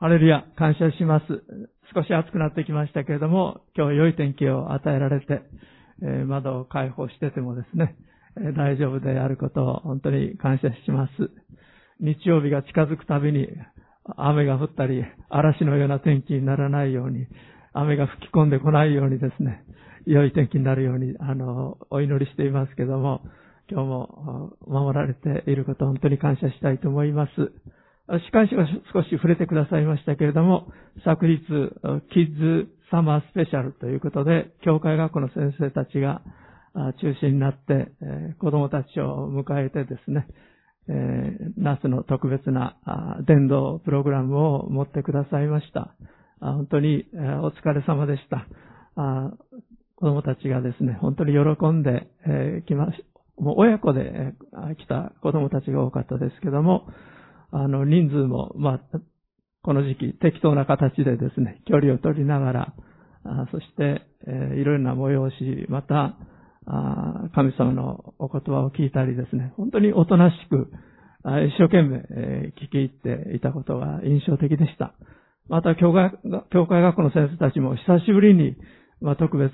ハレルヤ、感謝します。少し暑くなってきましたけれども、今日良い天気を与えられて、えー、窓を開放しててもですね、えー、大丈夫であることを本当に感謝します。日曜日が近づくたびに雨が降ったり、嵐のような天気にならないように、雨が吹き込んでこないようにですね、良い天気になるように、あの、お祈りしていますけども、今日も守られていることを本当に感謝したいと思います。司会者が少し触れてくださいましたけれども、昨日、キッズサマースペシャルということで、教会学校の先生たちが中心になって、子供たちを迎えてですね、夏の特別な伝道プログラムを持ってくださいました。本当にお疲れ様でした。子供たちがですね、本当に喜んできまし、もう親子で来た子供たちが多かったですけども、あの、人数も、まあ、この時期適当な形でですね、距離を取りながら、あそして、えー、いろいろな催し、また、あ神様のお言葉を聞いたりですね、本当におとなしく、あ一生懸命、えー、聞き入っていたことが印象的でした。また、教会、教会学校の先生たちも久しぶりに、まあ、特別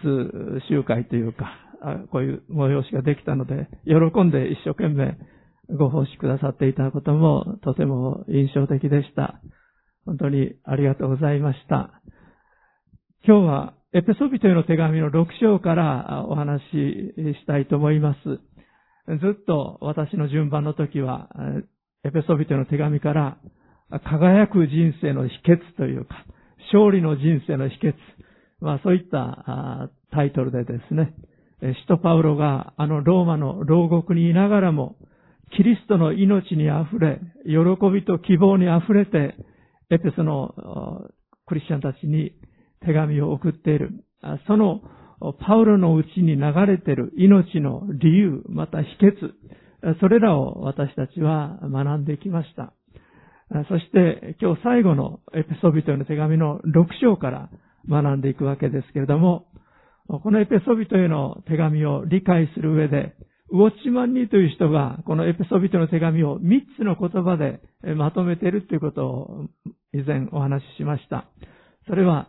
集会というか、こういう催しができたので、喜んで一生懸命ご奉仕くださっていたこともとても印象的でした。本当にありがとうございました。今日はエペソビトへの手紙の6章からお話ししたいと思います。ずっと私の順番の時は、エペソビトへの手紙から輝く人生の秘訣というか、勝利の人生の秘訣、まあそういったタイトルでですね、使徒パウロがあのローマの牢獄にいながらも、キリストの命に溢れ、喜びと希望に溢れて、エペソのクリスチャンたちに手紙を送っている。そのパウロのうちに流れている命の理由、また秘訣、それらを私たちは学んできました。そして今日最後のエペソビトへの手紙の6章から学んでいくわけですけれども、このエペソビトへの手紙を理解する上で、ウォッチマン・ニーという人が、このエペソビトの手紙を3つの言葉でまとめているということを以前お話ししました。それは、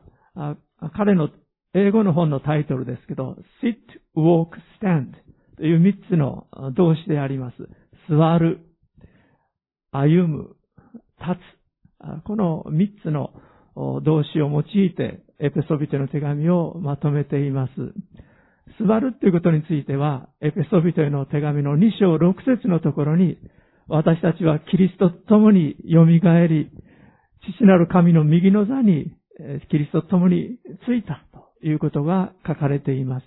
彼の英語の本のタイトルですけど、sit, walk, stand という3つの動詞であります。座る、歩む、立つ。この3つの動詞を用いてエペソビトの手紙をまとめています。座るということについては、エペソビトへの手紙の2章6節のところに、私たちはキリストと共に蘇り、父なる神の右の座にキリストと共についたということが書かれています。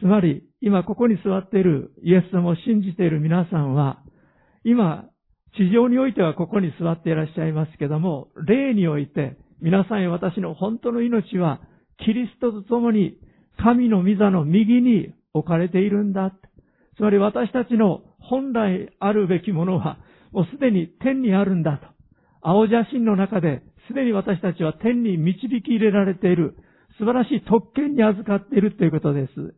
つまり、今ここに座っているイエス様を信じている皆さんは、今、地上においてはここに座っていらっしゃいますけども、霊において、皆さんや私の本当の命は、キリストと共に神の御座の右に置かれているんだ。つまり私たちの本来あるべきものは、もうすでに天にあるんだと。青写真の中で、すでに私たちは天に導き入れられている、素晴らしい特権に預かっているということです。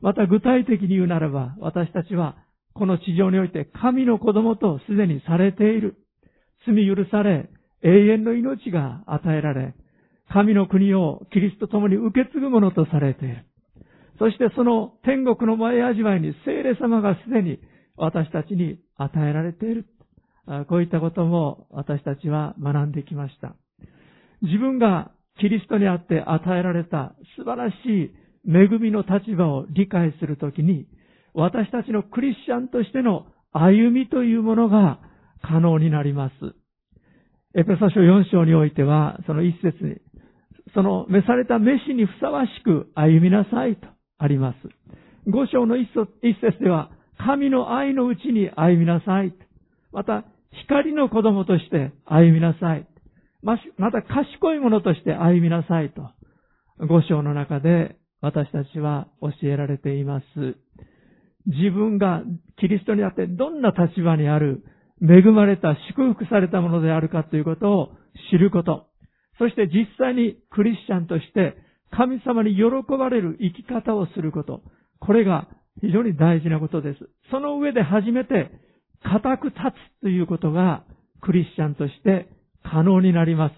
また具体的に言うならば、私たちはこの地上において神の子供とすでにされている。罪許され、永遠の命が与えられ、神の国をキリストと共に受け継ぐものとされている。そしてその天国の前味わいに聖霊様がすでに私たちに与えられている。こういったことも私たちは学んできました。自分がキリストにあって与えられた素晴らしい恵みの立場を理解するときに、私たちのクリスチャンとしての歩みというものが可能になります。エペソ書4章においては、その一節に、その召された召しにふさわしく歩みなさいとあります。五章の一節では、神の愛のうちに歩みなさい。また、光の子供として歩みなさい。また、賢い者として歩みなさいと、五章の中で私たちは教えられています。自分がキリストにあってどんな立場にある、恵まれた、祝福されたものであるかということを知ること。そして実際にクリスチャンとして神様に喜ばれる生き方をすること。これが非常に大事なことです。その上で初めて固く立つということがクリスチャンとして可能になります。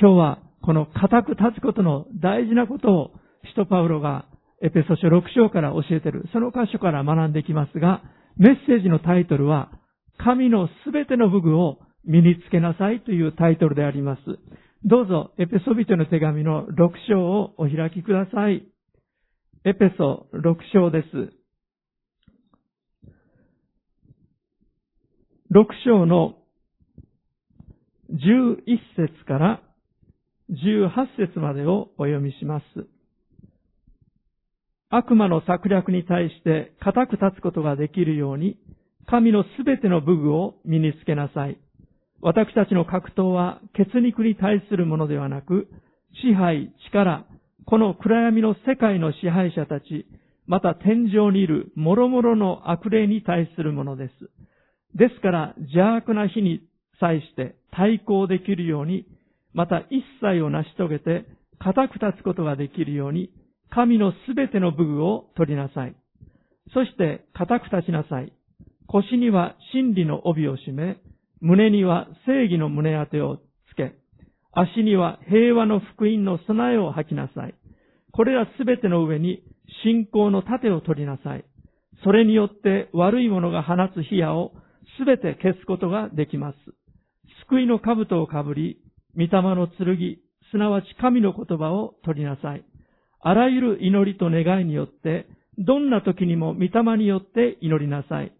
今日はこの固く立つことの大事なことを、使徒パウロがエペソ書6章から教えている、その箇所から学んでいきますが、メッセージのタイトルは、神のすべての武具を身につけなさいというタイトルであります。どうぞ、エペソビトの手紙の6章をお開きください。エペソ6章です。6章の11節から18節までをお読みします。悪魔の策略に対して固く立つことができるように、神のすべての武具を身につけなさい。私たちの格闘は血肉に対するものではなく、支配、力、この暗闇の世界の支配者たち、また天井にいる諸々の悪霊に対するものです。ですから、邪悪な日に際して対抗できるように、また一切を成し遂げて固く立つことができるように、神のすべての武具を取りなさい。そして固く立ちなさい。腰には真理の帯を締め、胸には正義の胸当てをつけ、足には平和の福音の備えを吐きなさい。これらすべての上に信仰の盾を取りなさい。それによって悪い者が放つ火矢をすべて消すことができます。救いの兜をかぶり、御霊の剣、すなわち神の言葉を取りなさい。あらゆる祈りと願いによって、どんな時にも御霊によって祈りなさい。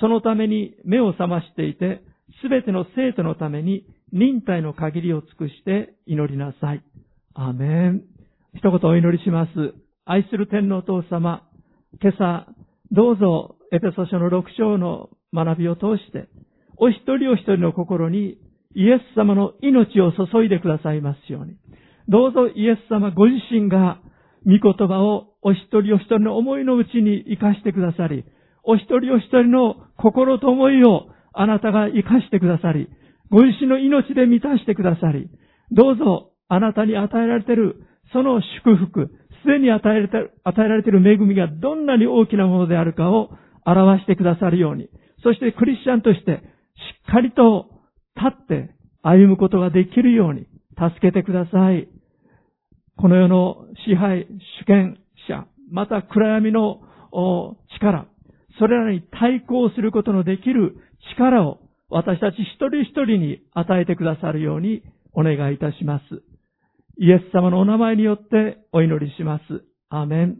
そのために目を覚ましていて、すべての生徒のために忍耐の限りを尽くして祈りなさい。アメン。一言お祈りします。愛する天皇父様、今朝、どうぞエペソ書の6章の学びを通して、お一人お一人の心にイエス様の命を注いでくださいますように。どうぞイエス様ご自身が御言葉をお一人お一人の思いのうちに生かしてくださり、お一人お一人の心と思いをあなたが生かしてくださり、ご自身の命で満たしてくださり、どうぞあなたに与えられているその祝福、すでに与えられて与えられている恵みがどんなに大きなものであるかを表してくださるように、そしてクリスチャンとしてしっかりと立って歩むことができるように助けてください。この世の支配、主権者、また暗闇の力、それらに対抗することのできる力を私たち一人一人に与えてくださるようにお願いいたします。イエス様のお名前によってお祈りします。アメン。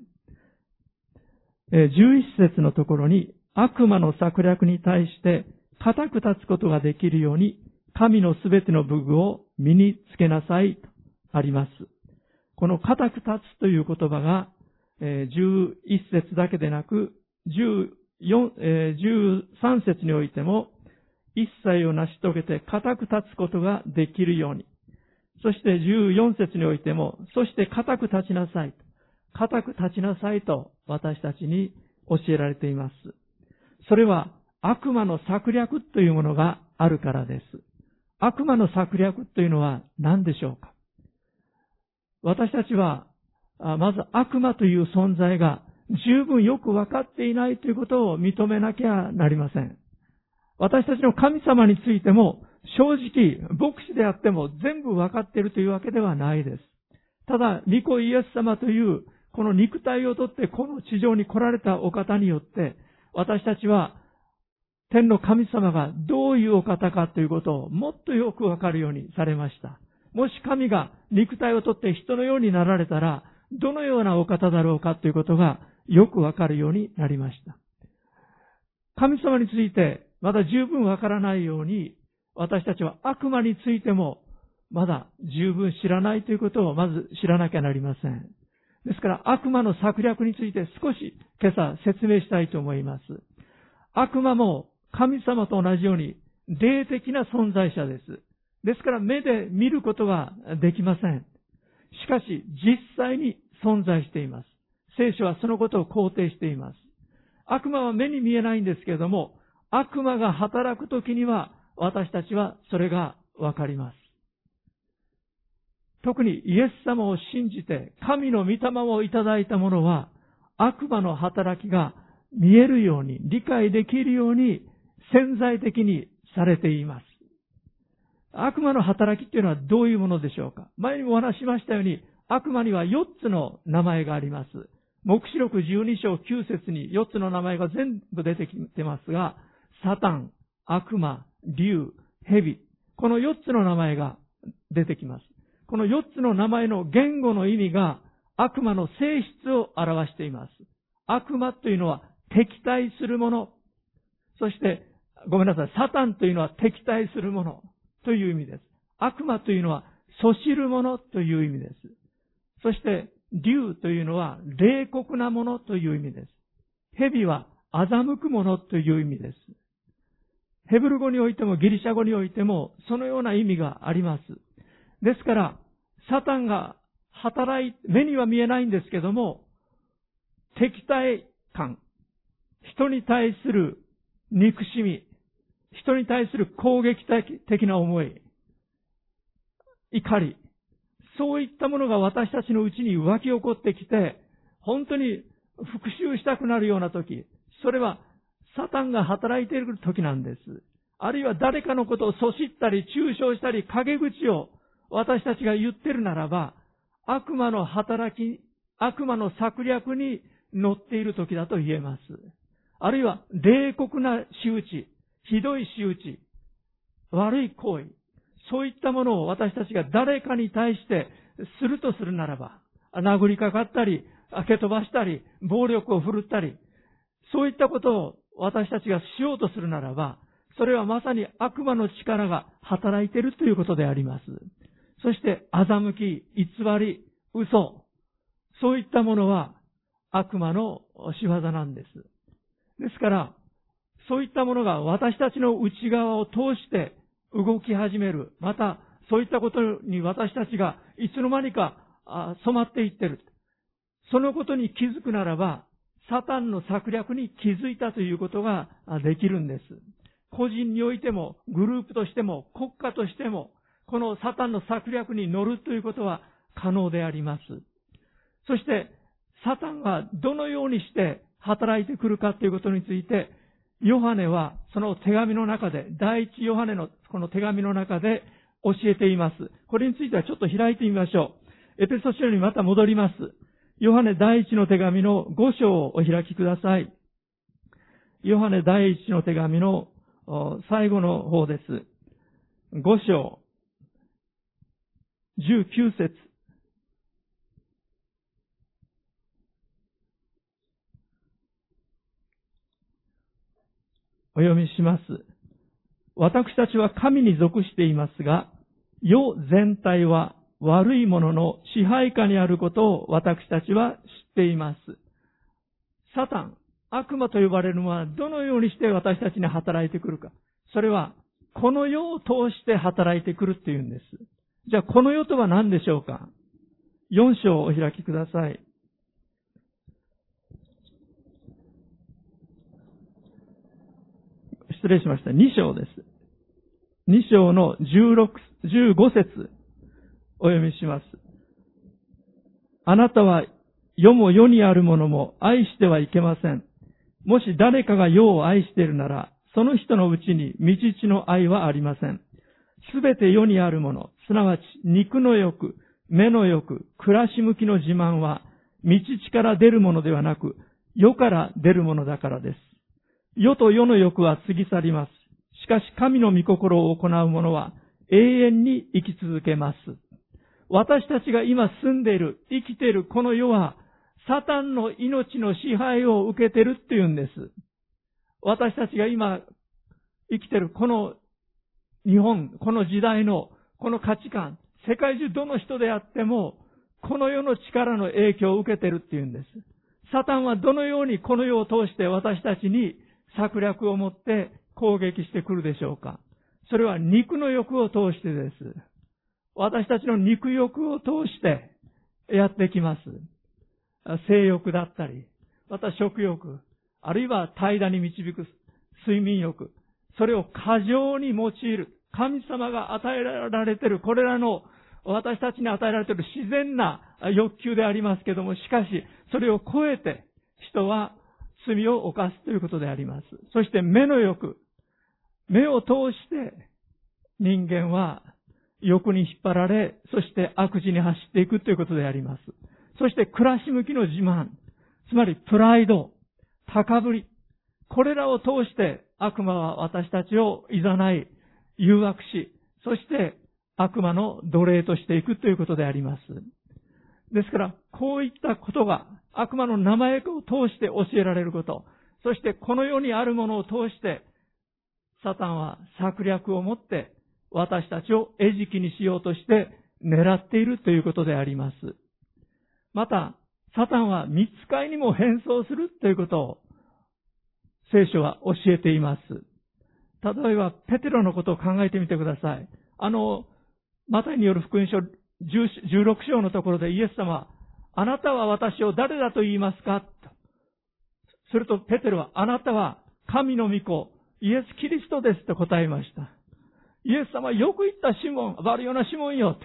11節のところに悪魔の策略に対して固く立つことができるように神のすべての武具を身につけなさいとあります。この固く立つという言葉が、11節だけでなく、14え13節においても、一切を成し遂げて固く立つことができるように。そして14節においても、そして固く立ちなさい。固く立ちなさいと私たちに教えられています。それは悪魔の策略というものがあるからです。悪魔の策略というのは何でしょうか？私たちは、まず悪魔という存在が十分よくわかっていないということを認めなきゃなりません。私たちの神様についても正直牧師であっても全部わかっているというわけではないです。ただ、ニコイエス様というこの肉体をとってこの地上に来られたお方によって私たちは天の神様がどういうお方かということをもっとよくわかるようにされました。もし神が肉体をとって人のようになられたら、どのようなお方だろうかということがよくわかるようになりました。神様についてまだ十分わからないように、私たちは悪魔についてもまだ十分知らないということをまず知らなきゃなりません。ですから悪魔の策略について少し今朝説明したいと思います。悪魔も神様と同じように霊的な存在者です。ですから目で見ることはできません。しかし実際に存在しています。聖書はそのことを肯定しています。悪魔は目に見えないんですけれども、悪魔が働くときには私たちはそれがわかります。特にイエス様を信じて神の御霊をいただいた者は悪魔の働きが見えるように、理解できるように潜在的にされています。悪魔の働きっていうのはどういうものでしょうか前にもお話ししましたように、悪魔には4つの名前があります。目視録12章9節に4つの名前が全部出てきてますが、サタン、悪魔、竜、蛇、この4つの名前が出てきます。この4つの名前の言語の意味が悪魔の性質を表しています。悪魔というのは敵対するもの。そして、ごめんなさい、サタンというのは敵対するものという意味です。悪魔というのはそしるものという意味です。そして、竜というのは冷酷なものという意味です。蛇は欺くものという意味です。ヘブル語においてもギリシャ語においてもそのような意味があります。ですから、サタンが働い、目には見えないんですけども、敵対感、人に対する憎しみ、人に対する攻撃的な思い、怒り、そういったものが私たちのうちに湧き起こってきて、本当に復讐したくなるような時、それはサタンが働いている時なんです。あるいは誰かのことをそしったり、中傷したり、陰口を私たちが言ってるならば、悪魔の働き、悪魔の策略に乗っている時だと言えます。あるいは、冷酷な仕打ち、ひどい仕打ち、悪い行為、そういったものを私たちが誰かに対してするとするならば、殴りかかったり、開け飛ばしたり、暴力を振るったり、そういったことを私たちがしようとするならば、それはまさに悪魔の力が働いているということであります。そして、欺き、偽り、嘘、そういったものは悪魔の仕業なんです。ですから、そういったものが私たちの内側を通して動き始める。また、そういったことに私たちがいつの間にか染まっていってる。そのことに気づくならば、サタンの策略に気づいたということができるんです。個人においても、グループとしても、国家としても、このサタンの策略に乗るということは可能であります。そして、サタンがどのようにして働いてくるかということについて、ヨハネはその手紙の中で、第一ヨハネのこの手紙の中で教えています。これについてはちょっと開いてみましょう。エペソ書にまた戻ります。ヨハネ第一の手紙の5章をお開きください。ヨハネ第一の手紙の最後の方です。5章、19節お読みします。私たちは神に属していますが、世全体は悪いものの支配下にあることを私たちは知っています。サタン、悪魔と呼ばれるのはどのようにして私たちに働いてくるか。それは、この世を通して働いてくるっていうんです。じゃあ、この世とは何でしょうか ?4 章をお開きください。失礼しました。2章です。2章の16、15節お読みします。あなたは世も世にあるものも愛してはいけません。もし誰かが世を愛しているなら、その人のうちに道地の愛はありません。すべて世にあるもの、すなわち肉の欲、目の欲、暮らし向きの自慢は、道地から出るものではなく、世から出るものだからです。世と世の欲は過ぎ去ります。しかし神の御心を行う者は永遠に生き続けます。私たちが今住んでいる、生きているこの世は、サタンの命の支配を受けているっていうんです。私たちが今生きているこの日本、この時代のこの価値観、世界中どの人であっても、この世の力の影響を受けているっていうんです。サタンはどのようにこの世を通して私たちに策略を持って攻撃してくるでしょうかそれは肉の欲を通してです。私たちの肉欲を通してやってきます。性欲だったり、また食欲、あるいは怠惰に導く睡眠欲、それを過剰に用いる。神様が与えられている、これらの私たちに与えられている自然な欲求でありますけども、しかし、それを超えて人は罪を犯すということであります。そして目の欲。目を通して人間は欲に引っ張られ、そして悪事に走っていくということであります。そして暮らし向きの自慢、つまりプライド、高ぶり、これらを通して悪魔は私たちを誘い、誘惑し、そして悪魔の奴隷としていくということであります。ですから、こういったことが悪魔の名前を通して教えられること、そしてこの世にあるものを通して、サタンは策略を持って私たちを餌食にしようとして狙っているということであります。また、サタンは見つかいにも変装するということを聖書は教えています。例えば、ペテロのことを考えてみてください。あの、マタイによる福音書16章のところでイエス様、あなたは私を誰だと言いますか？とするとペテロは、あなたは神の御子、イエス・キリストですと答えました。イエス様よく言ったシモン、バルヨナシモンよと。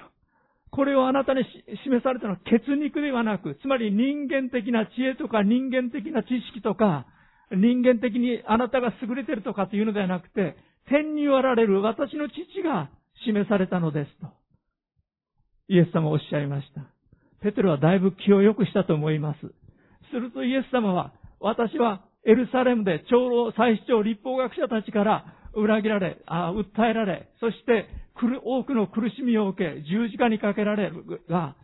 これをあなたに示されたのは血肉ではなく、つまり人間的な知恵とか人間的な知識とか、人間的にあなたが優れてるとかというのではなくて、天におられる私の父が示されたのですと。イエス様はおっしゃいました。ペテロはだいぶ気を良くしたと思います。するとイエス様は、私はエルサレムで長老、祭司長、立法学者たちから裏切られ、あ訴えられ、そして多くの苦しみを受け、十字架にかけられるが、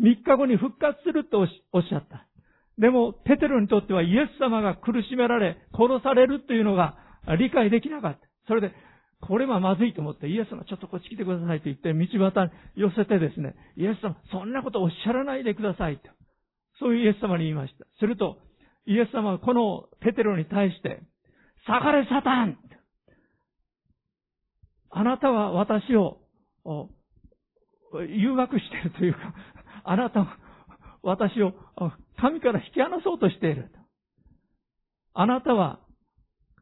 3日後に復活するとおっしゃった。でも、ペテロにとってはイエス様が苦しめられ、殺されるというのが理解できなかった。それで、これはまずいと思って、イエス様ちょっとこっち来てくださいと言って、道端に寄せてですね、イエス様、そんなことおっしゃらないでくださいと。そういうイエス様に言いました。すると、イエス様はこのペテロに対して、下がれサタンあなたは私を誘惑しているというか、あなたは私を神から引き離そうとしている。あなたは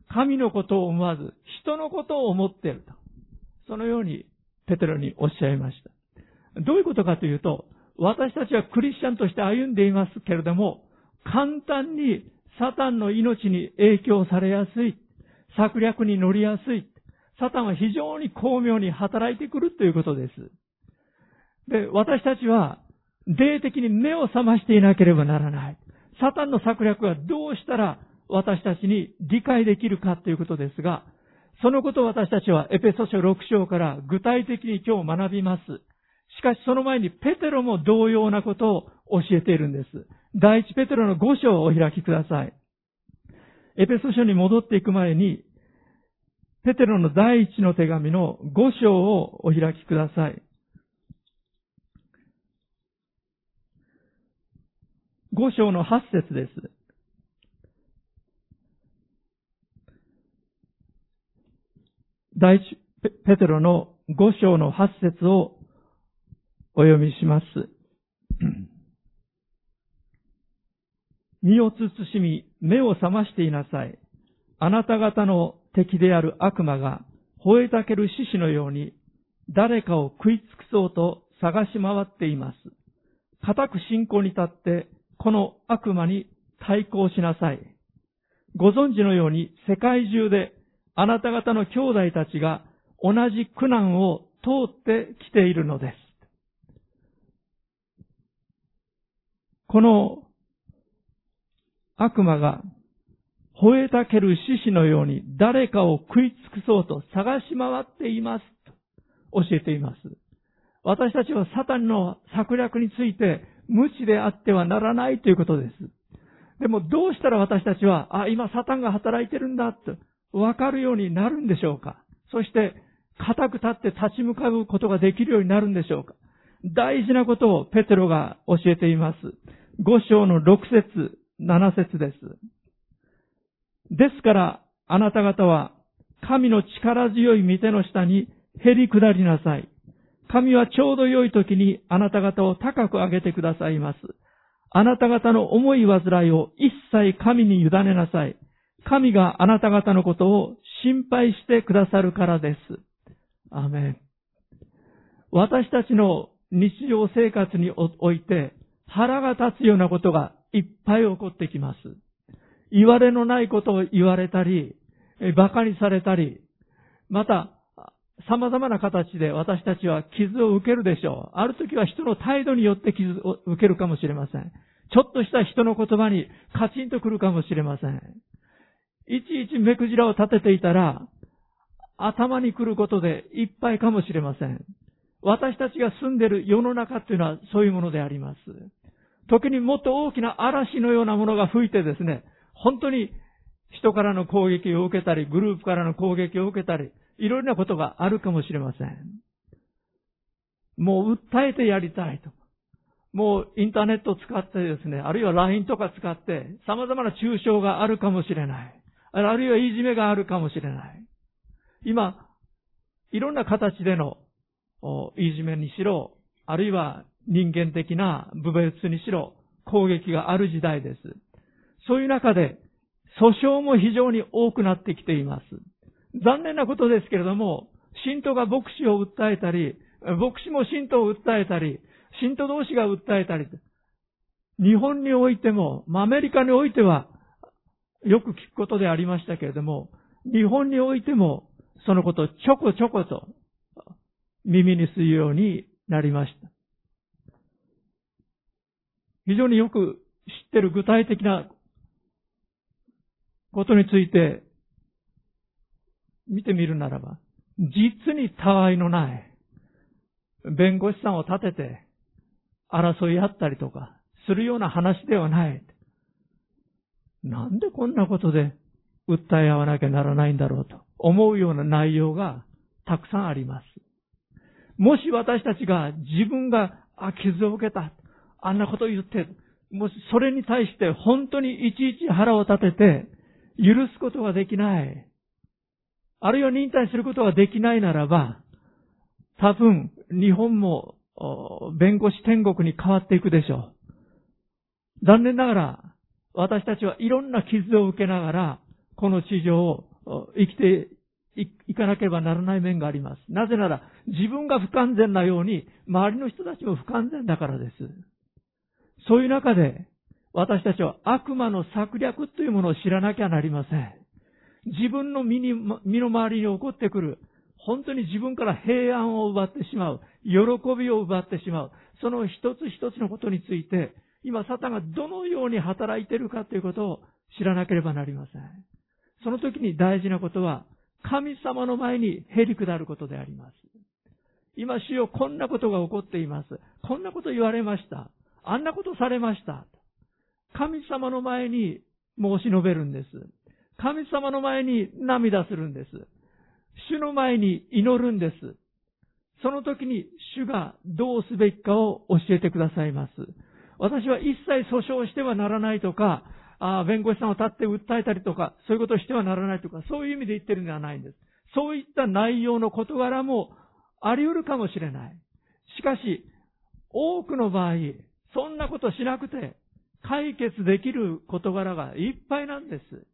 神のことを思わず人のことを思っていると。そのようにペテロにおっしゃいました。どういうことかというと、私たちはクリスチャンとして歩んでいますけれども、簡単にサタンの命に影響されやすい。策略に乗りやすい。サタンは非常に巧妙に働いてくるということです。で、私たちは、霊的に目を覚ましていなければならない。サタンの策略はどうしたら私たちに理解できるかということですが、そのことを私たちはエペソ書6章から具体的に今日学びます。しかしその前にペテロも同様なことを教えているんです。第一ペテロの5章をお開きください。エペソ書に戻っていく前に、ペテロの第一の手紙の5章をお開きください。5章の8節です。第一ペテロの5章の8節をお読みします。身を慎み、目を覚ましていなさい。あなた方の敵である悪魔が吠えたける獅子のように誰かを食い尽くそうと探し回っています。固く信仰に立ってこの悪魔に対抗しなさい。ご存知のように世界中であなた方の兄弟たちが同じ苦難を通ってきているのです。この悪魔が吠えたける獅子のように誰かを食い尽くそうと探し回っていますと教えています。私たちはサタンの策略について無知であってはならないということです。でもどうしたら私たちは、あ、今サタンが働いてるんだとわかるようになるんでしょうか？そして、固く立って立ち向かうことができるようになるんでしょうか？大事なことをペテロが教えています。5章の6節7節です。ですから、あなた方は、神の力強い御手の下に減り下りなさい。神はちょうど良い時にあなた方を高く上げてくださいます。あなた方の思い煩いを一切神に委ねなさい。神があなた方のことを心配してくださるからです。アメン。私たちの日常生活において腹が立つようなことがいっぱい起こってきます。言われのないことを言われたり、馬鹿にされたり、また、様々な形で私たちは傷を受けるでしょう。ある時は人の態度によって傷を受けるかもしれません。ちょっとした人の言葉にカチンとくるかもしれません。いちいち目くじらを立てていたら、頭に来ることでいっぱいかもしれません。私たちが住んでる世の中というのはそういうものであります。時にもっと大きな嵐のようなものが吹いてですね、本当に人からの攻撃を受けたり、グループからの攻撃を受けたり、いろいろなことがあるかもしれません。もう訴えてやりたいと。もうインターネットを使ってですね、あるいは LINE とか使って様々な抽象があるかもしれない。あるいはいじめがあるかもしれない。今、いろんな形でのいじめにしろ、あるいは人間的な部別にしろ、攻撃がある時代です。そういう中で、訴訟も非常に多くなってきています。残念なことですけれども、信徒が牧師を訴えたり、牧師も信徒を訴えたり、信徒同士が訴えたり、日本においても、アメリカにおいては、よく聞くことでありましたけれども、日本においても、そのことをちょこちょこと耳にするようになりました。非常によく知ってる具体的なことについて見てみるならば、実にたわいのない弁護士さんを立てて争い合ったりとかするような話ではない。なんでこんなことで訴え合わなきゃならないんだろうと思うような内容がたくさんあります。もし私たちが自分が、傷を受けた。あんなこと言って、もしそれに対して本当にいちいち腹を立てて許すことができない。あるいは忍耐することができないならば、多分日本も弁護士天国に変わっていくでしょう。残念ながら私たちはいろんな傷を受けながらこの地上を生きていかなければならない面があります。なぜなら自分が不完全なように周りの人たちも不完全だからです。そういう中で私たちは悪魔の策略というものを知らなきゃなりません。自分の身に身の回りに起こってくる、本当に自分から平安を奪ってしまう、喜びを奪ってしまう、その一つ一つのことについて、今、サタンがどのように働いているかということを知らなければなりません。その時に大事なことは、神様の前にへり下ることであります。今、主よ、こんなことが起こっています。こんなこと言われました。あんなことされました。神様の前に申し述べるんです。神様の前に涙するんです。主の前に祈るんです。その時に主がどうすべきかを教えてくださいます。私は一切訴訟してはならないとか、あ弁護士さんを立って訴えたりとか、そういうことをしてはならないとか、そういう意味で言ってるんではないんです。そういった内容の事柄もあり得るかもしれない。しかし、多くの場合、そんなことしなくて解決できる事柄がいっぱいなんです。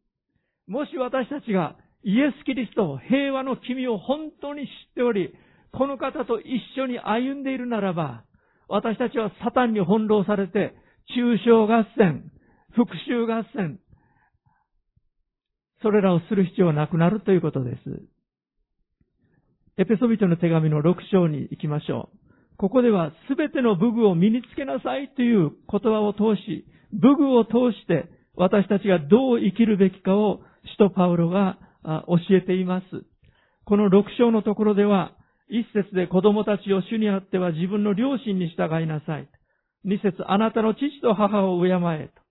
もし私たちがイエス・キリスト、平和の君を本当に知っており、この方と一緒に歩んでいるならば、私たちはサタンに翻弄されて、中傷合戦、復讐合戦、それらをする必要はなくなるということです。エペソビトの手紙の6章に行きましょう。ここでは全ての武具を身につけなさいという言葉を通し、武具を通して私たちがどう生きるべきかを使徒パウロが教えています。この6章のところでは、一節で子供たちを主にあっては自分の両親に従いなさい。二節、あなたの父と母を敬えと。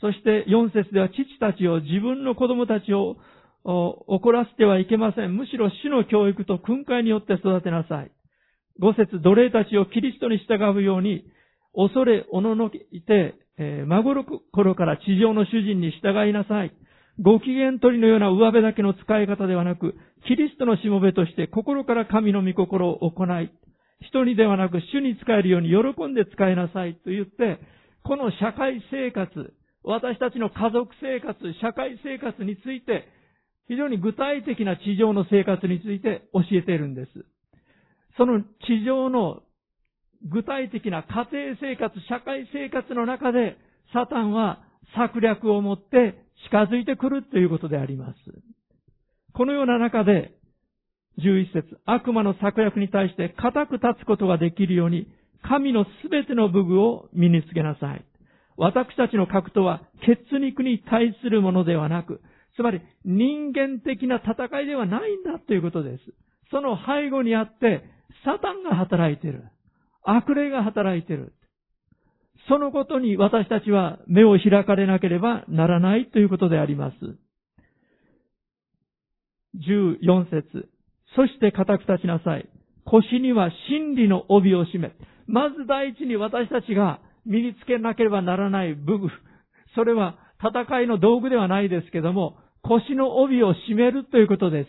そして四節では父たちを自分の子供たちを怒らせてはいけません。むしろ主の教育と訓戒によって育てなさい。五節、奴隷たちをキリストに従うように、恐れ、おののいて、えー、孫の頃から地上の主人に従いなさい。ご機嫌取りのような上辺だけの使い方ではなく、キリストのしもべとして心から神の御心を行い、人にではなく主に使えるように喜んで使いなさいと言って、この社会生活、私たちの家族生活、社会生活について、非常に具体的な地上の生活について教えているんです。その地上の具体的な家庭生活、社会生活の中で、サタンは策略を持って近づいてくるということであります。このような中で、11節悪魔の策略に対して固く立つことができるように、神のすべての武具を身につけなさい。私たちの格闘は血肉に対するものではなく、つまり人間的な戦いではないんだということです。その背後にあって、サタンが働いている。悪霊が働いている。そのことに私たちは目を開かれなければならないということであります。14節そして固く立ちなさい。腰には真理の帯を締め。まず第一に私たちが身につけなければならない武具。それは戦いの道具ではないですけども、腰の帯を締めるということです。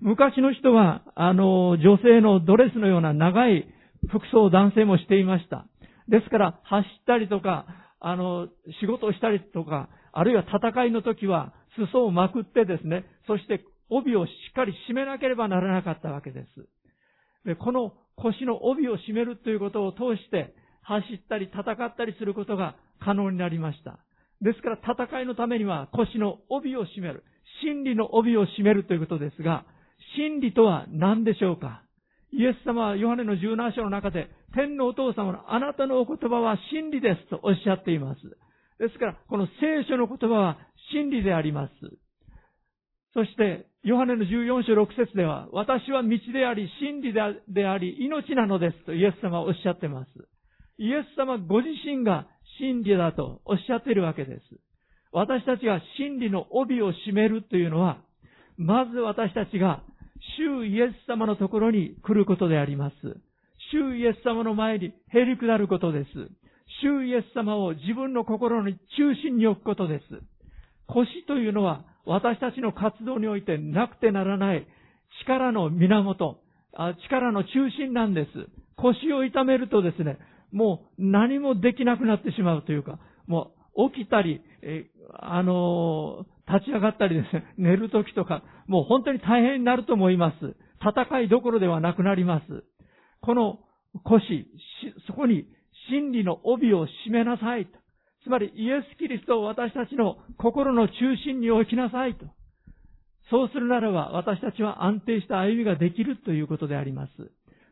昔の人は、あの、女性のドレスのような長い服装を男性もしていました。ですから、走ったりとか、あの、仕事をしたりとか、あるいは戦いの時は、裾をまくってですね、そして帯をしっかり締めなければならなかったわけです。でこの腰の帯を締めるということを通して、走ったり戦ったりすることが可能になりました。ですから戦いのためには腰の帯を締める。真理の帯を締めるということですが、真理とは何でしょうか？イエス様はヨハネの17章の中で、天のお父様のあなたのお言葉は真理ですとおっしゃっています。ですから、この聖書の言葉は真理であります。そして、ヨハネの14章6節では、私は道であり、真理であり、命なのですとイエス様はおっしゃっています。イエス様ご自身が真理だとおっしゃっているわけです。私たちが真理の帯を締めるというのは、まず私たちが主イエス様のところに来ることであります。主イエス様の前にへり下ることです。主イエス様を自分の心の中心に置くことです。腰というのは私たちの活動においてなくてならない力の源、力の中心なんです。腰を痛めるとですね、もう何もできなくなってしまうというか、もう起きたり、えあのー、立ち上がったりですね、寝るときとか、もう本当に大変になると思います。戦いどころではなくなります。この腰、そこに真理の帯を締めなさいと。つまりイエス・キリストを私たちの心の中心に置きなさいと。そうするならば私たちは安定した歩みができるということであります。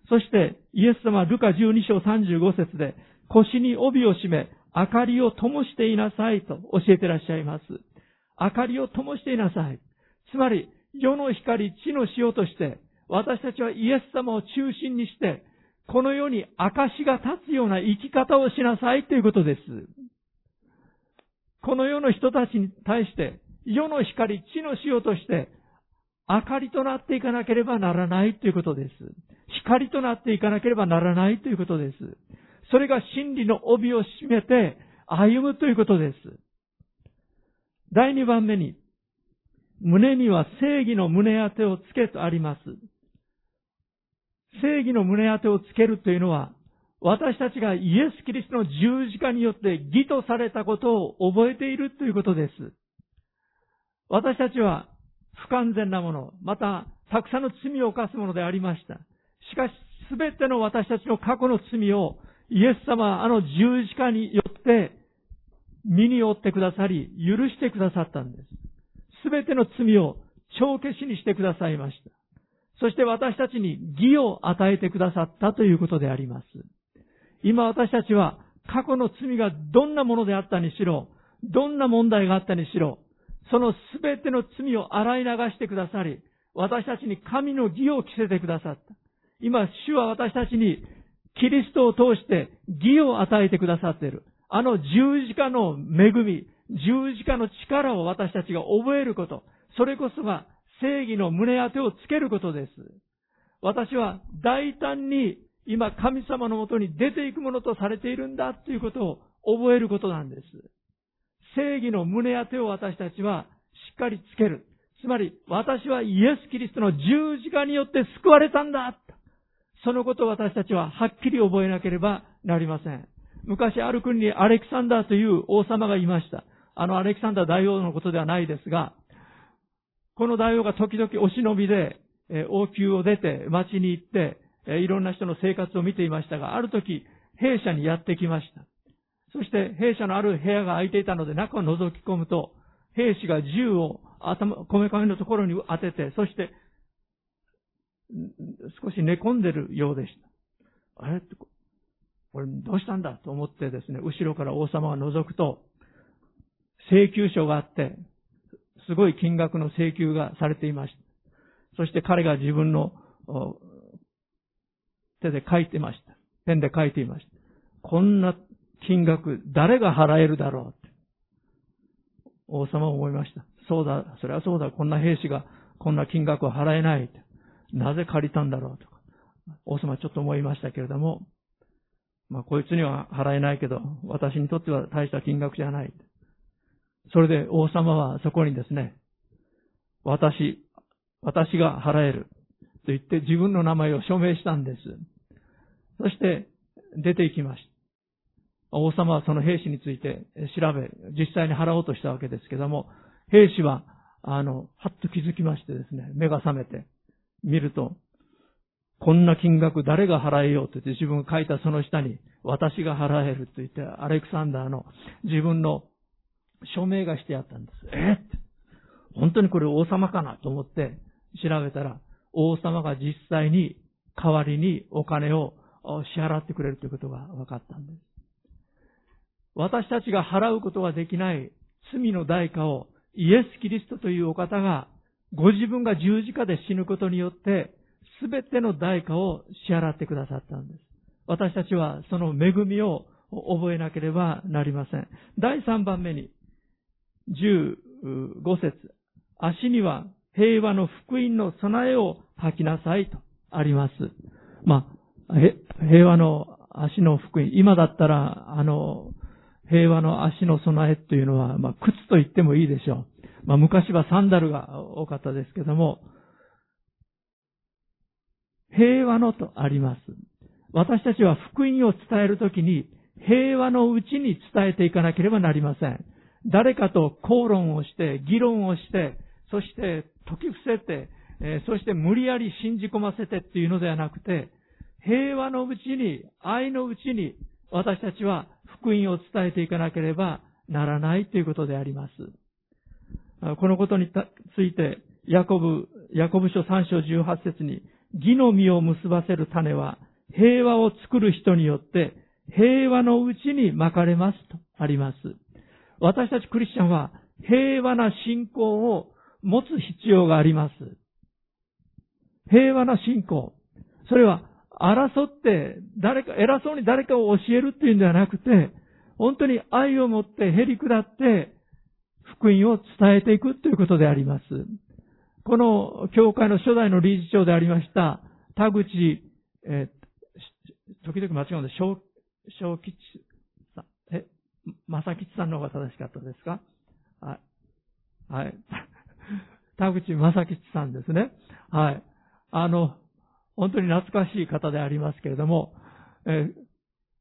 そしてイエス様はルカ12章35節で腰に帯を締め明かりを灯していなさいと教えてらっしゃいます。明かりを灯していなさい。つまり世の光、地の塩として私たちはイエス様を中心にしてこの世に証が立つような生き方をしなさいということです。この世の人たちに対して、世の光、地の塩として、明かりとなっていかなければならないということです。光となっていかなければならないということです。それが真理の帯を締めて歩むということです。第2番目に、胸には正義の胸当てをつけとあります。正義の胸当てをつけるというのは、私たちがイエス・キリストの十字架によって義とされたことを覚えているということです。私たちは不完全なもの、またたくさんの罪を犯すものでありました。しかし、すべての私たちの過去の罪をイエス様はあの十字架によって身に負ってくださり、許してくださったんです。すべての罪を帳消しにしてくださいました。そして私たちに義を与えてくださったということであります。今私たちは過去の罪がどんなものであったにしろ、どんな問題があったにしろ、そのすべての罪を洗い流してくださり、私たちに神の義を着せてくださった。今、主は私たちにキリストを通して義を与えてくださっている。あの十字架の恵み、十字架の力を私たちが覚えること、それこそが正義の胸当てをつけることです。私は大胆に今神様のもとに出ていくものとされているんだということを覚えることなんです。正義の胸当てを私たちはしっかりつける。つまり、私はイエス・キリストの十字架によって救われたんだ。そのことを私たちははっきり覚えなければなりません。昔ある国にアレクサンダーという王様がいました。あのアレクサンダー大王のことではないですが、この大王が時々お忍びでえ、王宮を出て町に行ってえ、いろんな人の生活を見ていましたが、ある時、兵舎にやってきました。そして兵舎のある部屋が空いていたので中を覗き込むと、兵士が銃を頭、こめかみのところに当てて、そして、少し寝込んでるようでした。あれ？これどうしたんだ？と思ってですね、後ろから王様が覗くと、請求書があって、すごい金額の請求がされていました。そして彼が自分の手で書いてました。ペンで書いていました。こんな金額、誰が払えるだろうって。王様は思いました。そうだ、それはそうだ、こんな兵士がこんな金額を払えない。なぜ借りたんだろうとか。王様はちょっと思いましたけれども、まあ、こいつには払えないけど、私にとっては大した金額じゃない。それで王様はそこにですね、私、私が払える。と言って自分の名前を署名したんです。そして出て行きました。王様はその兵士について調べ、実際に払おうとしたわけですけども、兵士は、あの、はっと気づきましてですね、目が覚めて、見ると、こんな金額誰が払えようと言って自分が書いたその下に、私が払えると言って、アレクサンダーの自分の署名がしてあったんです。え？って本当にこれ王様かなと思って調べたら、王様が実際に代わりにお金を支払ってくれるということが分かったんです。私たちが払うことができない罪の代価をイエス・キリストというお方がご自分が十字架で死ぬことによってすべての代価を支払ってくださったんです。私たちはその恵みを覚えなければなりません。第3番目に、15節足には平和の福音の備えを吐きなさいとあります。まあ、平和の足の福音。今だったら、あの、平和の足の備えというのは、まあ、靴と言ってもいいでしょう。まあ、昔はサンダルが多かったですけども、平和のとあります。私たちは福音を伝えるときに、平和のうちに伝えていかなければなりません。誰かと口論をして、議論をして、そして解き伏せて、そして無理やり信じ込ませてっていうのではなくて、平和のうちに、愛のうちに、私たちは福音を伝えていかなければならないということであります。このことについて、ヤコブ、ヤコブ書3章18節に、義の実を結ばせる種は、平和を作る人によって、平和のうちに巻かれますとあります。私たちクリスチャンは、平和な信仰を持つ必要があります。平和な信仰。それは、争って誰か、偉そうに誰かを教えるっていうんではなくて、本当に愛を持ってへり下って、福音を伝えていくということであります。この教会の初代の理事長でありました、田口、えー、時々間違うんで、小、吉、正吉さんの方が正しかったですか？はい。はい。田口正吉さんですね。はい。あの、本当に懐かしい方でありますけれども、え、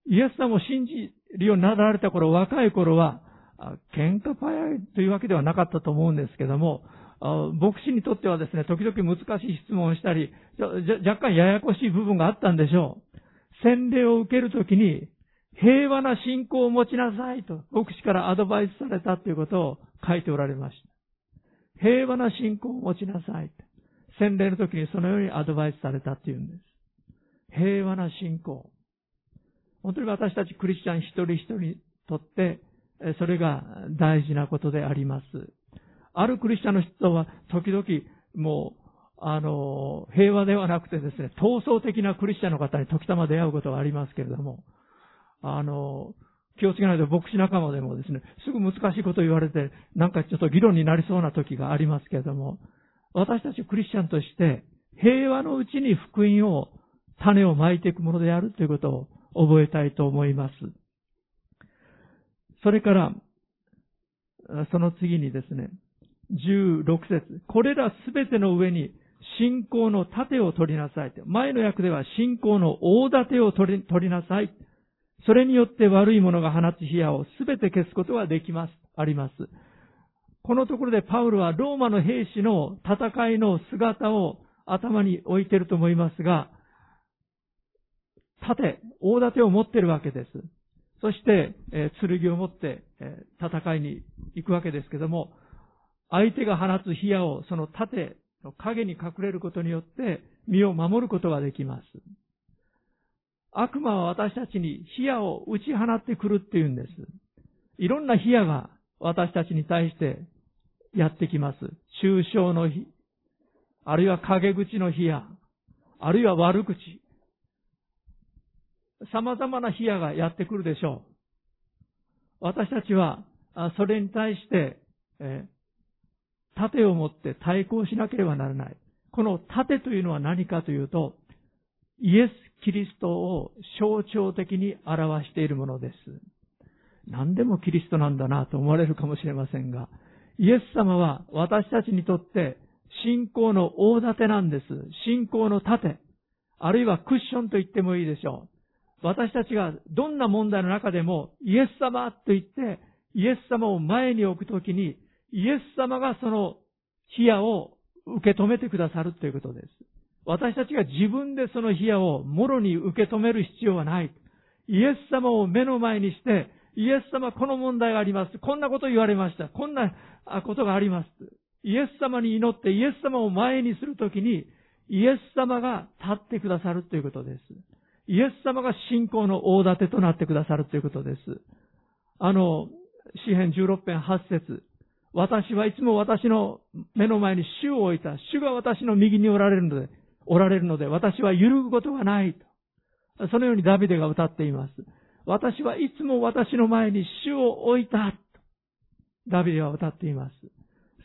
イエス様を信じるようになられた頃、若い頃は、喧嘩早いというわけではなかったと思うんですけども、牧師にとってはですね、時々難しい質問をしたり、若干ややこしい部分があったんでしょう。洗礼を受けるときに、平和な信仰を持ちなさいと、牧師からアドバイスされたということを書いておられました。平和な信仰を持ちなさいと。洗礼の時にそのようにアドバイスされたっていうんです。平和な信仰。本当に私たちクリスチャン一人一人にとって、それが大事なことであります。あるクリスチャンの人は時々もう、あの、平和ではなくてですね、闘争的なクリスチャンの方に時たま出会うことがありますけれども、あの、気をつけないと牧師仲間でもですね、すぐ難しいこと言われて、なんかちょっと議論になりそうな時がありますけれども、私たちクリスチャンとして、平和のうちに福音を、種をまいていくものであるということを覚えたいと思います。それから、その次にですね、16節これらすべての上に信仰の盾を取りなさい。前の訳では信仰の大盾を取り取りなさい。それによって悪いものが放つ火矢をすべて消すことができます。あります。このところでパウルはローマの兵士の戦いの姿を頭に置いていると思いますが、盾、大盾を持っているわけです。そして、えー、剣を持って、えー、戦いに行くわけですけども、相手が放つ火矢をその盾の影に隠れることによって身を守ることができます。悪魔は私たちに火矢を打ち放ってくるっていうんです。いろんな火矢が私たちに対してやってきます。抽象の火、あるいは陰口の火矢、あるいは悪口。様々な火矢がやってくるでしょう。私たちは、それに対して、え盾を持って対抗しなければならない。この盾というのは何かというと、イエス・キリストを象徴的に表しているものです。何でもキリストなんだなと思われるかもしれませんが、イエス様は私たちにとって信仰の大盾なんです。信仰の盾。あるいはクッションと言ってもいいでしょう。私たちがどんな問題の中でもイエス様と言ってイエス様を前に置くときにイエス様がその火矢を受け止めてくださるということです。私たちが自分でその火矢をもろに受け止める必要はない。イエス様を目の前にして、イエス様この問題があります。こんなこと言われました。こんなことがあります。イエス様に祈ってイエス様を前にするときに、イエス様が立ってくださるということです。イエス様が信仰の大盾となってくださるということです。あの、詩編16編8節私はいつも私の目の前に主を置いた。主が私の右におられるので、おられるので、私は揺るぐことがないと。そのようにダビデが歌っています。私はいつも私の前に主を置いた。ダビデは歌っています。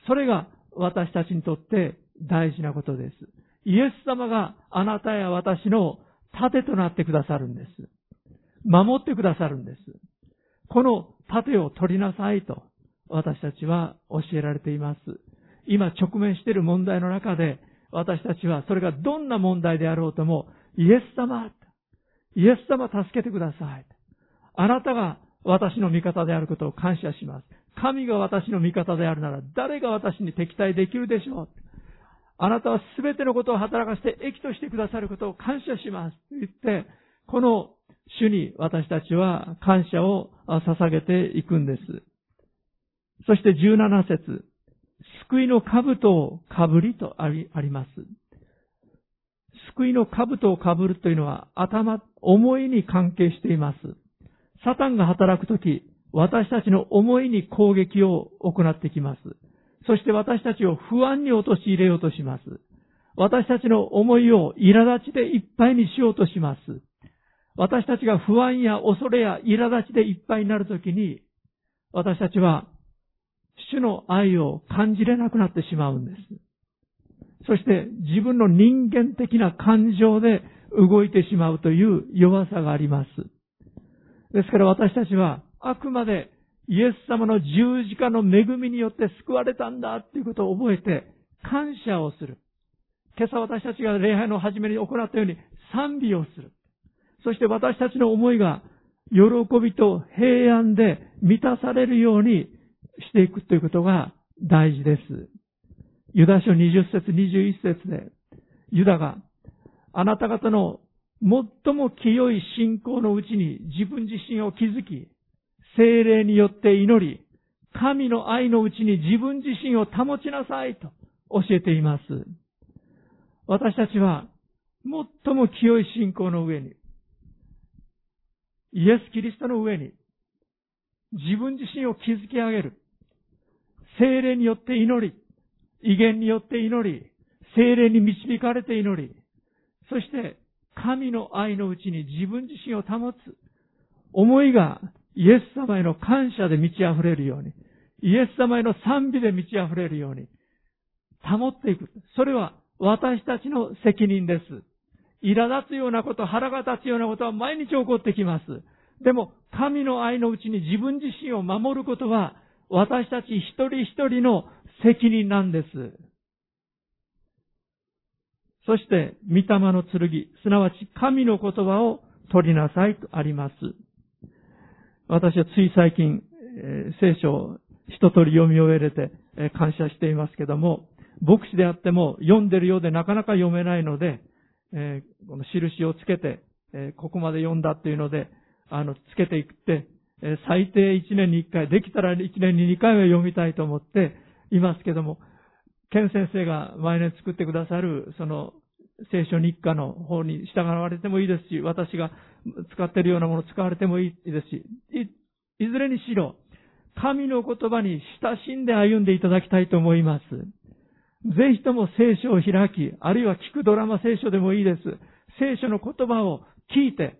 それが私たちにとって大事なことです。イエス様があなたや私の盾となってくださるんです。守ってくださるんです。この盾を取りなさいと私たちは教えられています。今直面している問題の中で私たちはそれがどんな問題であろうともイエス様、イエス様助けてください。あなたが私の味方であることを感謝します。神が私の味方であるなら誰が私に敵対できるでしょう。あなたはすべてのことを働かせて益としてくださることを感謝します。と言って、この主に私たちは感謝を捧げていくんです。そして17節救いの兜をかぶりとあります。救いの兜をかぶるというのは頭、思いに関係しています。サタンが働くとき、私たちの思いに攻撃を行ってきます。そして私たちを不安に陥れようとします。私たちの思いを苛立ちでいっぱいにしようとします。私たちが不安や恐れや苛立ちでいっぱいになるときに、私たちは主の愛を感じれなくなってしまうんです。そして自分の人間的な感情で動いてしまうという弱さがあります。ですから私たちはあくまでイエス様の十字架の恵みによって救われたんだということを覚えて感謝をする。今朝私たちが礼拝の初めに行ったように賛美をする。そして私たちの思いが喜びと平安で満たされるようにしていくということが大事です。ユダ書20節21節で、ユダがあなた方の最も清い信仰のうちに自分自身を築き、精霊によって祈り、神の愛のうちに自分自身を保ちなさいと教えています。私たちは最も清い信仰の上に、イエス・キリストの上に、自分自身を築き上げる。精霊によって祈り、威厳によって祈り、精霊に導かれて祈り、そして神の愛のうちに自分自身を保つ思いがイエス様への感謝で満ち溢れるように、イエス様への賛美で満ち溢れるように、保っていく。それは私たちの責任です。苛立つようなこと、腹が立つようなことは毎日起こってきます。でも、神の愛のうちに自分自身を守ることは、私たち一人一人の責任なんです。そして、御霊の剣、すなわち神の言葉を取りなさいとあります。私はつい最近、聖書を一通り読み終えれて、感謝していますけども、牧師であっても読んでるようでなかなか読めないので、この印をつけて、ここまで読んだっていうので、あの、つけていって、最低1年に1回、できたら1年に2回は読みたいと思っていますけども、ケン先生が毎年作ってくださる、その、聖書日課の方に従われてもいいですし、私が使っているようなものを使われてもいいですし、いずれにしろ、神の言葉に親しんで歩んでいただきたいと思います。ぜひとも聖書を開き、あるいは聞くドラマ聖書でもいいです。聖書の言葉を聞いて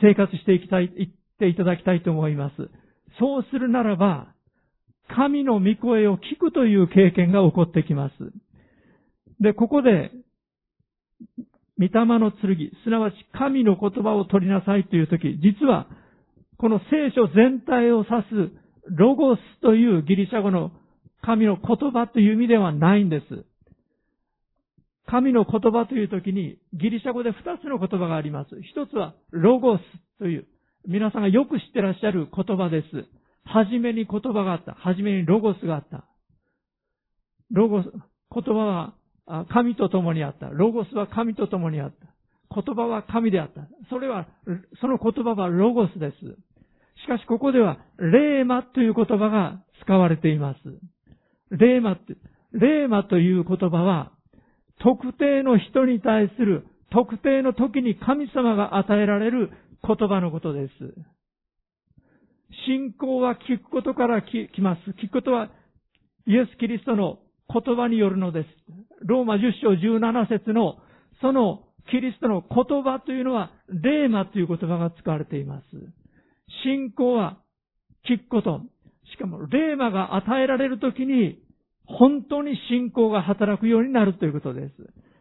生活していきたい、ていただきたいと思います。そうするならば、神の御声を聞くという経験が起こってきます。で、ここで、御霊の剣、すなわち神の言葉を取りなさいというとき、実は、この聖書全体を指すロゴスというギリシャ語の神の言葉という意味ではないんです。神の言葉というときにギリシャ語で二つの言葉があります。一つはロゴスという皆さんがよく知ってらっしゃる言葉です。はじめに言葉があった。はじめにロゴスがあった。ロゴス、言葉は神と共にあった。ロゴスは神と共にあった。言葉は神であった。それは、その言葉はロゴスです。しかしここでは、レーマという言葉が使われています。レーマって、レーマという言葉は、特定の人に対する、特定の時に神様が与えられる言葉のことです。信仰は聞くことから来ます。聞くことはイエス・キリストの言葉によるのです。ローマ10章17節のそのキリストの言葉というのは、レーマという言葉が使われています。信仰は聞くこと。しかも、レーマが与えられるときに、本当に信仰が働くようになるということです。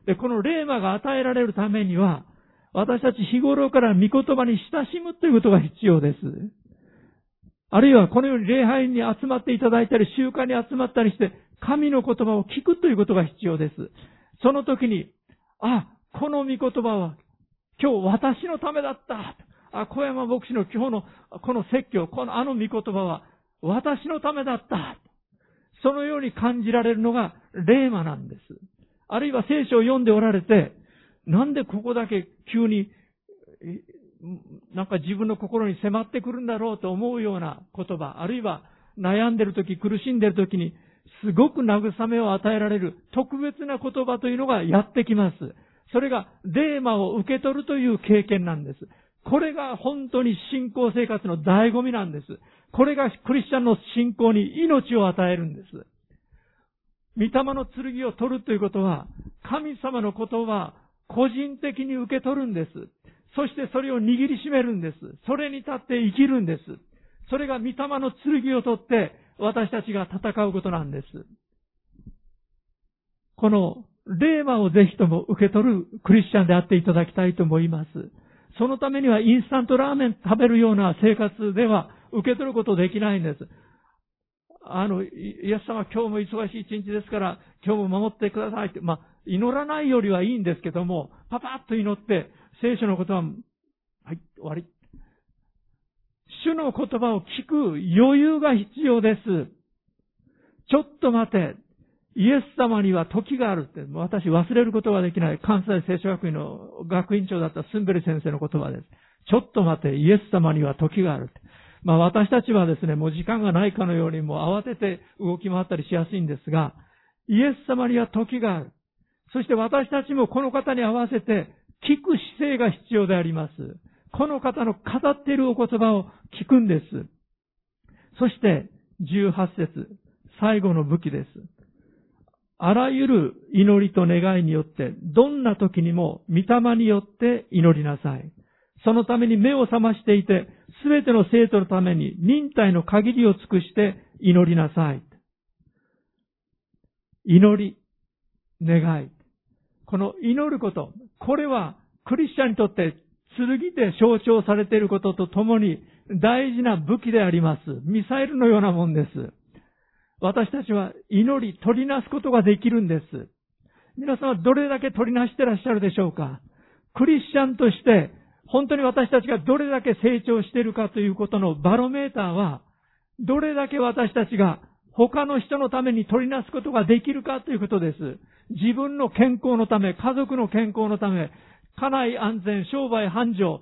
で、このレーマが与えられるためには、私たち日頃から御言葉に親しむということが必要です。あるいはこのように礼拝に集まっていただいたり、集会に集まったりして、神の言葉を聞くということが必要です。その時に、あ、この御言葉は今日私のためだった。あ、小山牧師の今日のこの説教、このあの御言葉は私のためだった。そのように感じられるのが霊魔なんです。あるいは聖書を読んでおられて、なんでここだけ急に、なんか自分の心に迫ってくるんだろうと思うような言葉、あるいは悩んでる時、苦しんでる時に、すごく慰めを与えられる特別な言葉というのがやってきます。それが、霊魔を受け取るという経験なんです。これが本当に信仰生活の醍醐味なんです。これがクリスチャンの信仰に命を与えるんです。御霊の剣を取るということは、神様のことは個人的に受け取るんです。そしてそれを握りしめるんです。それに立って生きるんです。それが御霊の剣を取って私たちが戦うことなんです。この霊魔をぜひとも受け取るクリスチャンであっていただきたいと思います。そのためにはインスタントラーメン食べるような生活では受け取ることできないんです。あの、イエス様今日も忙しい一日ですから、今日も守ってくださいって、まあ、祈らないよりはいいんですけども、パパッと祈って、聖書のことは、はい、終わり。主の言葉を聞く余裕が必要です。ちょっと待て。イエス様には時があるって、私忘れることができない関西聖書学院の学院長だったスンベリ先生の言葉です。ちょっと待て、イエス様には時があるって。まあ私たちはですね、もう時間がないかのようにもう慌てて動き回ったりしやすいんですが、イエス様には時がある。そして私たちもこの方に合わせて聞く姿勢が必要であります。この方の語っているお言葉を聞くんです。そして18節最後の武器です。あらゆる祈りと願いによって、どんな時にも御霊によって祈りなさい。そのために目を覚ましていて、すべての生徒のために忍耐の限りを尽くして祈りなさい。祈り、願い。この祈ること、これはクリスチャンにとって剣で象徴されていることとともに大事な武器であります。ミサイルのようなもんです。私たちは祈り、取りなすことができるんです。皆さんはどれだけ取りなしてらっしゃるでしょうかクリスチャンとして、本当に私たちがどれだけ成長しているかということのバロメーターは、どれだけ私たちが他の人のために取りなすことができるかということです。自分の健康のため、家族の健康のため、家内安全、商売繁盛、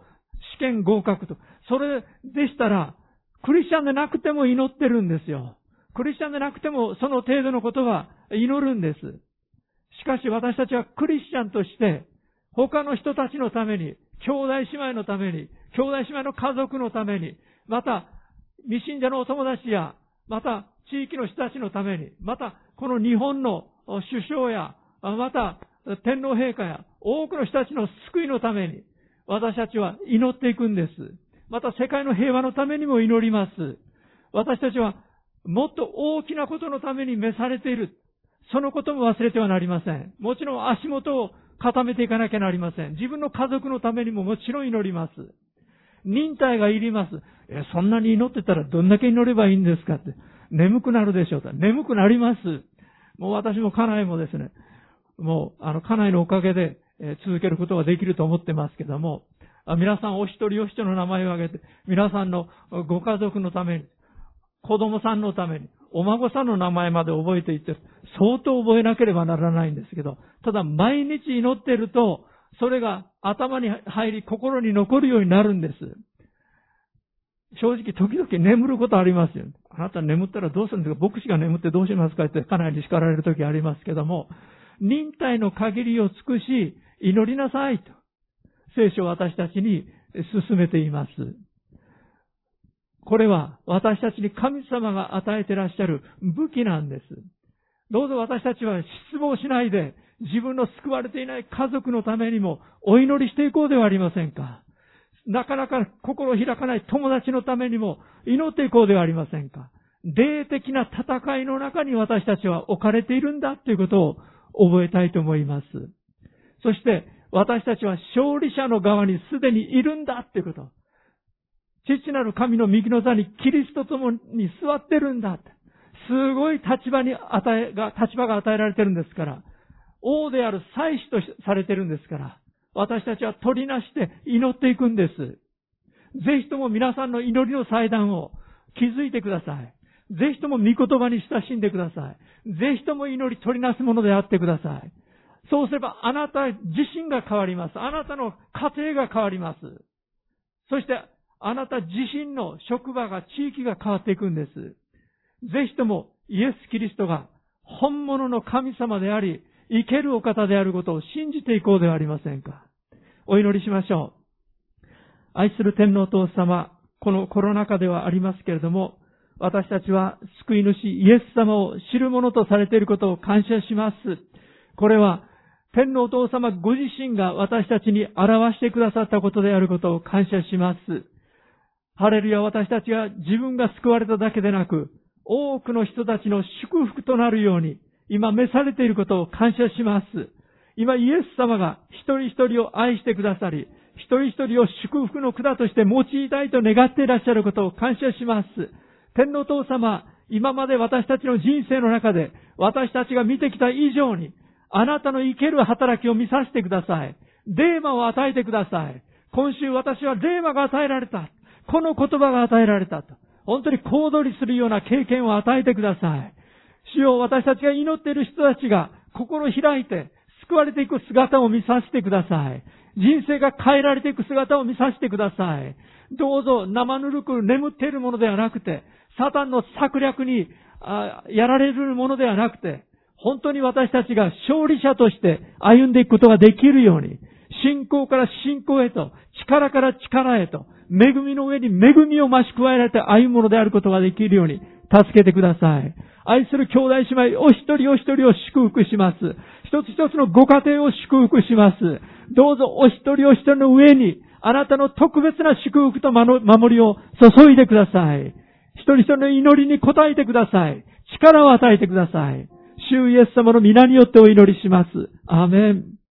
試験合格と。それでしたら、クリスチャンでなくても祈ってるんですよ。クリスチャンでなくてもその程度のことは祈るんです。しかし私たちはクリスチャンとして他の人たちのために、兄弟姉妹のために、兄弟姉妹の家族のために、また、未信者のお友達や、また、地域の人たちのために、また、この日本の首相や、また、天皇陛下や、多くの人たちの救いのために、私たちは祈っていくんです。また、世界の平和のためにも祈ります。私たちは、もっと大きなことのために召されている。そのことも忘れてはなりません。もちろん足元を固めていかなきゃなりません。自分の家族のためにももちろん祈ります。忍耐がいります。え、そんなに祈ってたらどんだけ祈ればいいんですかって。眠くなるでしょうと。眠くなります。もう私も家内もですね、もう、あの、家内のおかげで、え続けることができると思ってますけども、皆さんお一人お一人の名前を挙げて、皆さんのご家族のために、子供さんのために、お孫さんの名前まで覚えていって相当覚えなければならないんですけど、ただ毎日祈っていると、それが頭に入り心に残るようになるんです。正直時々眠ることありますよ。あなた眠ったらどうするんですか？牧師が眠ってどうしますか？ってかなり叱られる時ありますけども、忍耐の限りを尽くし、祈りなさいと、聖書は私たちに進めています。これは私たちに神様が与えてらっしゃる武器なんです。どうぞ私たちは失望しないで自分の救われていない家族のためにもお祈りしていこうではありませんか。なかなか心開かない友達のためにも祈っていこうではありませんか。霊的な戦いの中に私たちは置かれているんだということを覚えたいと思います。そして私たちは勝利者の側にすでにいるんだということ。父なる神の右の座にキリストともに座ってるんだ。すごい立場に与えが、立場が与えられてるんですから、王である祭司とされてるんですから、私たちは取りなして祈っていくんです。ぜひとも皆さんの祈りの祭壇を築いてください。ぜひとも御言葉に親しんでください。ぜひとも祈り取りなすものであってください。そうすればあなた自身が変わります。あなたの家庭が変わります。そしてあなた自身の職場が、地域が変わっていくんです。ぜひともイエス・キリストが本物の神様であり、生けるお方であることを信じていこうではありませんか。お祈りしましょう。愛する天皇父様、このコロナ禍ではありますけれども、私たちは救い主イエス様を知る者とされていることを感謝します。これは天皇父様ご自身が私たちに表してくださったことであることを感謝します。ハレルヤ私たちが自分が救われただけでなく、多くの人たちの祝福となるように、今召されていることを感謝します。今イエス様が一人一人を愛してくださり、一人一人を祝福の管として用いたいと願っていらっしゃることを感謝します。天皇父様、今まで私たちの人生の中で、私たちが見てきた以上に、あなたの生ける働きを見させてください。霊魔を与えてください。今週私は霊魔が与えられた。この言葉が与えられたと。本当に小躍りするような経験を与えてください。主よ私たちが祈っている人たちが心開いて救われていく姿を見させてください。人生が変えられていく姿を見させてください。どうぞ生ぬるく眠っているものではなくて、サタンの策略にやられるものではなくて、本当に私たちが勝利者として歩んでいくことができるように、信仰から信仰へと、力から力へと、恵みの上に恵みを増し加えられて歩むものであることができるように助けてください。愛する兄弟姉妹、お一人お一人を祝福します。一つ一つのご家庭を祝福します。どうぞお一人お一人の上に、あなたの特別な祝福と守りを注いでください。一人一人の祈りに応えてください。力を与えてください。主イエス様の皆によってお祈りします。アメン。